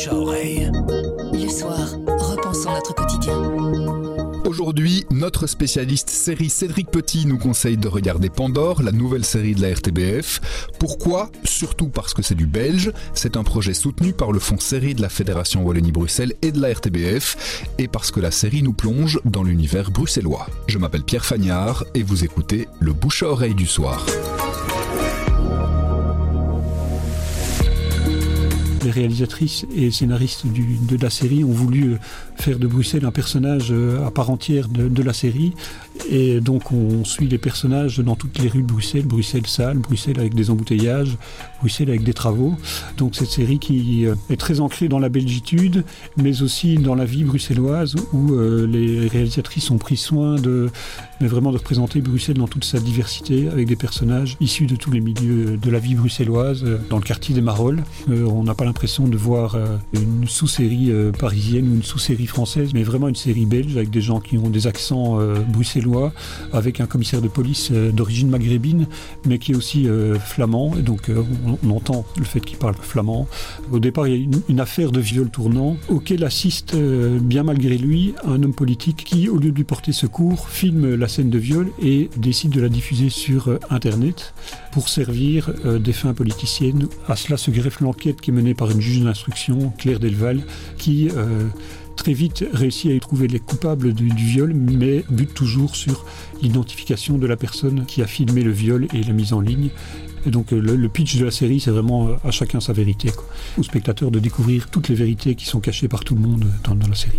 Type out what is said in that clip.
bouche à oreille. Le soir, repensons notre quotidien. Aujourd'hui, notre spécialiste série Cédric Petit nous conseille de regarder Pandore, la nouvelle série de la RTBF. Pourquoi? Surtout parce que c'est du belge. C'est un projet soutenu par le fonds série de la Fédération Wallonie-Bruxelles et de la RTBF. Et parce que la série nous plonge dans l'univers bruxellois. Je m'appelle Pierre Fagnard et vous écoutez le bouche à oreille du soir. Les réalisatrices et scénaristes du, de la série ont voulu euh, faire de Bruxelles un personnage euh, à part entière de, de, la série. Et donc on suit les personnages dans toutes les rues de Bruxelles, Bruxelles sale, Bruxelles avec des embouteillages, Bruxelles avec des travaux. Donc cette série qui euh, est très ancrée dans la belgitude, mais aussi dans la vie bruxelloise où les réalisatrices ont pris soin de, mais vraiment de représenter Bruxelles dans toute sa diversité avec des personnages issus de tous les milieux de la vie bruxelloise. Dans le quartier des Marolles, euh, on n'a pas l'impression de voir une sous-série parisienne ou une sous-série française, mais vraiment une série belge avec des gens qui ont des accents bruxellois, avec un commissaire de police d'origine maghrébine, mais qui est aussi flamand. Et donc on, entend le fait qu'il parle flamand. Au départ, il y a une, une affaire de viol tournant auquel assiste, euh, bien malgré lui, un homme politique qui, au lieu de lui porter secours, filme la scène de viol et décide de la diffuser sur euh, Internet pour servir euh, des fins politiciennes. À cela se greffe l'enquête qui est menée par une juge d'instruction, Claire Delval, qui euh, très vite réussit à y trouver les coupables du, viol, mais bute toujours sur l'identification de la personne qui a filmé le viol et la mise en ligne. Et donc le, pitch de la série, c'est vraiment à chacun sa vérité. Quoi. Au spectateur de découvrir toutes les vérités qui sont cachées par tout le monde dans la série.